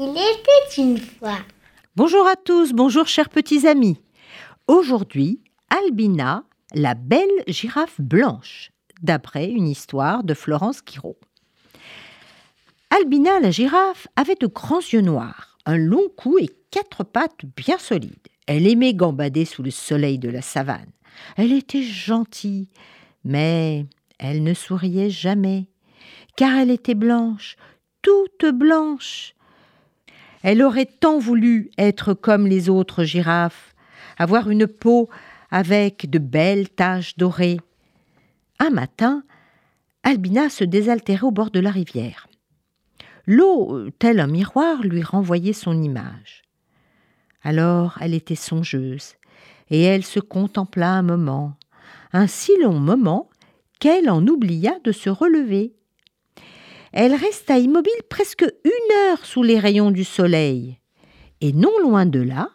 Il était une fois. Bonjour à tous, bonjour chers petits amis. Aujourd'hui, Albina, la belle girafe blanche, d'après une histoire de Florence Quiraud. Albina la girafe avait de grands yeux noirs, un long cou et quatre pattes bien solides. Elle aimait gambader sous le soleil de la savane. Elle était gentille, mais elle ne souriait jamais, car elle était blanche, toute blanche. Elle aurait tant voulu être comme les autres girafes, avoir une peau avec de belles taches dorées. Un matin, Albina se désaltérait au bord de la rivière. L'eau, tel un miroir, lui renvoyait son image. Alors elle était songeuse, et elle se contempla un moment, un si long moment qu'elle en oublia de se relever. Elle resta immobile presque une heure sous les rayons du soleil, et non loin de là,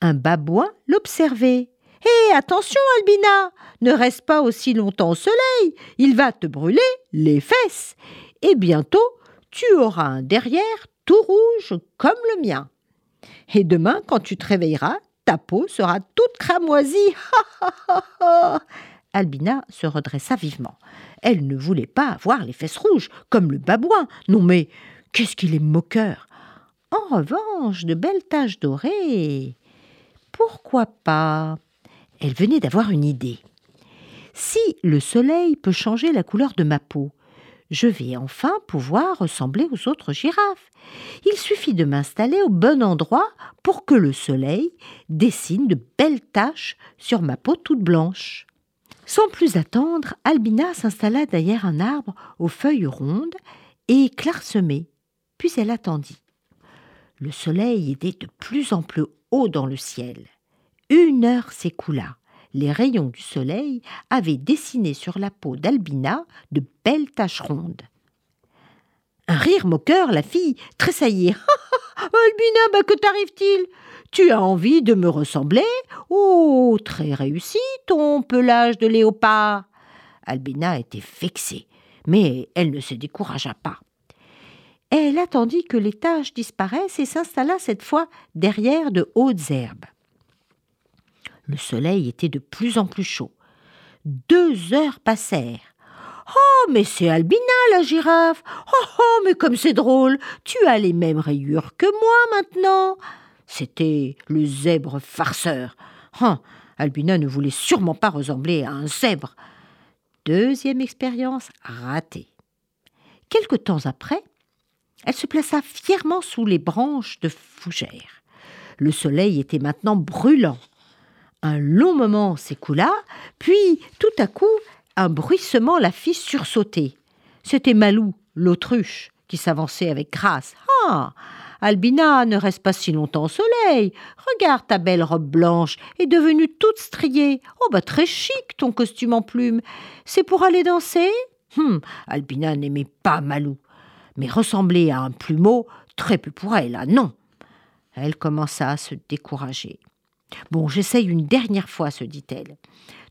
un babouin l'observait. Hé, attention, Albina, ne reste pas aussi longtemps au soleil, il va te brûler les fesses, et bientôt tu auras un derrière tout rouge comme le mien. Et demain, quand tu te réveilleras, ta peau sera toute cramoisie. Albina se redressa vivement. Elle ne voulait pas avoir les fesses rouges, comme le babouin. Non mais, qu'est-ce qu'il est moqueur En revanche, de belles taches dorées. Pourquoi pas Elle venait d'avoir une idée. Si le soleil peut changer la couleur de ma peau, je vais enfin pouvoir ressembler aux autres girafes. Il suffit de m'installer au bon endroit pour que le soleil dessine de belles taches sur ma peau toute blanche. Sans plus attendre, Albina s'installa derrière un arbre aux feuilles rondes et clairsemées, puis elle attendit. Le soleil était de plus en plus haut dans le ciel. Une heure s'écoula les rayons du soleil avaient dessiné sur la peau d'Albina de belles taches rondes. Un rire moqueur, la fille tressaillit. Albina, bah que t'arrive-t-il? Tu as envie de me ressembler Oh, très réussi ton pelage de léopard? Albina était vexée, mais elle ne se découragea pas. Elle attendit que les taches disparaissent et s'installa cette fois derrière de hautes herbes. Le soleil était de plus en plus chaud. Deux heures passèrent. Oh, mais c'est Albina, la girafe. Oh, oh, mais comme c'est drôle. Tu as les mêmes rayures que moi maintenant. C'était le zèbre farceur. Oh, Albina ne voulait sûrement pas ressembler à un zèbre. Deuxième expérience ratée. Quelque temps après, elle se plaça fièrement sous les branches de fougères. Le soleil était maintenant brûlant. Un long moment s'écoula, puis tout à coup un bruissement la fit sursauter. C'était Malou, l'autruche, qui s'avançait avec grâce. Ah Albina, ne reste pas si longtemps au soleil. Regarde ta belle robe blanche est devenue toute striée. Oh, bah très chic ton costume en plumes. C'est pour aller danser? Hum, Albina n'aimait pas Malou. Mais ressembler à un plumeau, très peu pour elle, ah non. Elle commença à se décourager. Bon, j'essaye une dernière fois, se dit-elle.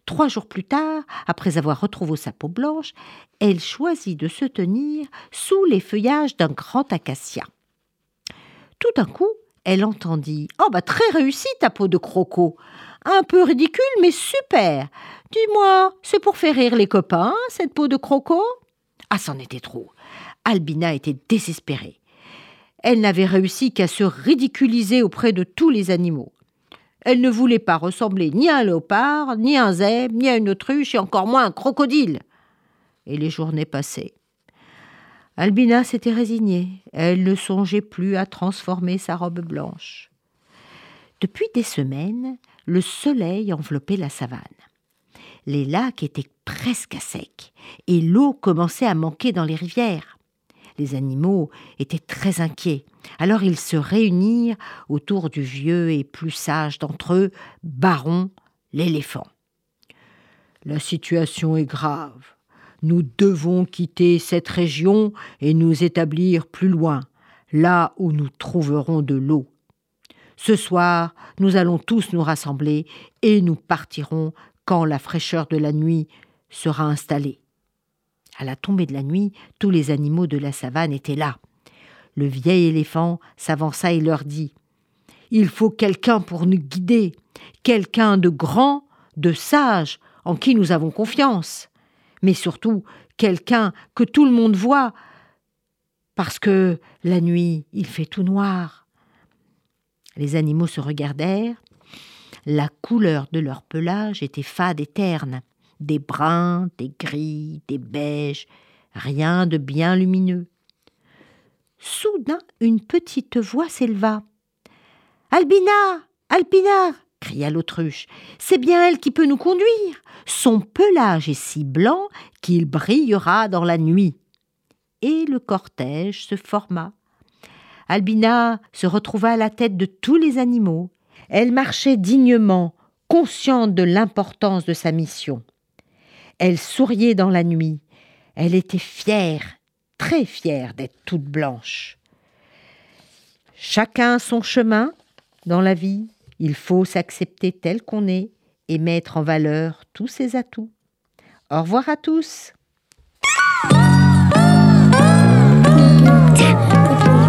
Trois jours plus tard, après avoir retrouvé sa peau blanche, elle choisit de se tenir sous les feuillages d'un grand acacia. Tout d'un coup, elle entendit Oh, bah, très réussi ta peau de croco Un peu ridicule, mais super Dis-moi, c'est pour faire rire les copains, cette peau de croco? Ah, c'en était trop Albina était désespérée. Elle n'avait réussi qu'à se ridiculiser auprès de tous les animaux. Elle ne voulait pas ressembler ni à un léopard, ni à un zèbre, ni à une autruche, et encore moins à un crocodile. Et les journées passaient. Albina s'était résignée. Elle ne songeait plus à transformer sa robe blanche. Depuis des semaines, le soleil enveloppait la savane. Les lacs étaient presque à sec, et l'eau commençait à manquer dans les rivières. Les animaux étaient très inquiets. Alors ils se réunirent autour du vieux et plus sage d'entre eux, Baron l'éléphant. La situation est grave. Nous devons quitter cette région et nous établir plus loin, là où nous trouverons de l'eau. Ce soir, nous allons tous nous rassembler et nous partirons quand la fraîcheur de la nuit sera installée. À la tombée de la nuit, tous les animaux de la savane étaient là. Le vieil éléphant s'avança et leur dit Il faut quelqu'un pour nous guider, quelqu'un de grand, de sage, en qui nous avons confiance, mais surtout quelqu'un que tout le monde voit, parce que la nuit, il fait tout noir. Les animaux se regardèrent. La couleur de leur pelage était fade et terne, des bruns, des gris, des beiges, rien de bien lumineux. Soudain, une petite voix s'éleva. Albina Alpina cria l'autruche. C'est bien elle qui peut nous conduire. Son pelage est si blanc qu'il brillera dans la nuit. Et le cortège se forma. Albina se retrouva à la tête de tous les animaux. Elle marchait dignement, consciente de l'importance de sa mission. Elle souriait dans la nuit. Elle était fière, très fière d'être toute blanche. Chacun son chemin dans la vie. Il faut s'accepter tel qu'on est et mettre en valeur tous ses atouts. Au revoir à tous.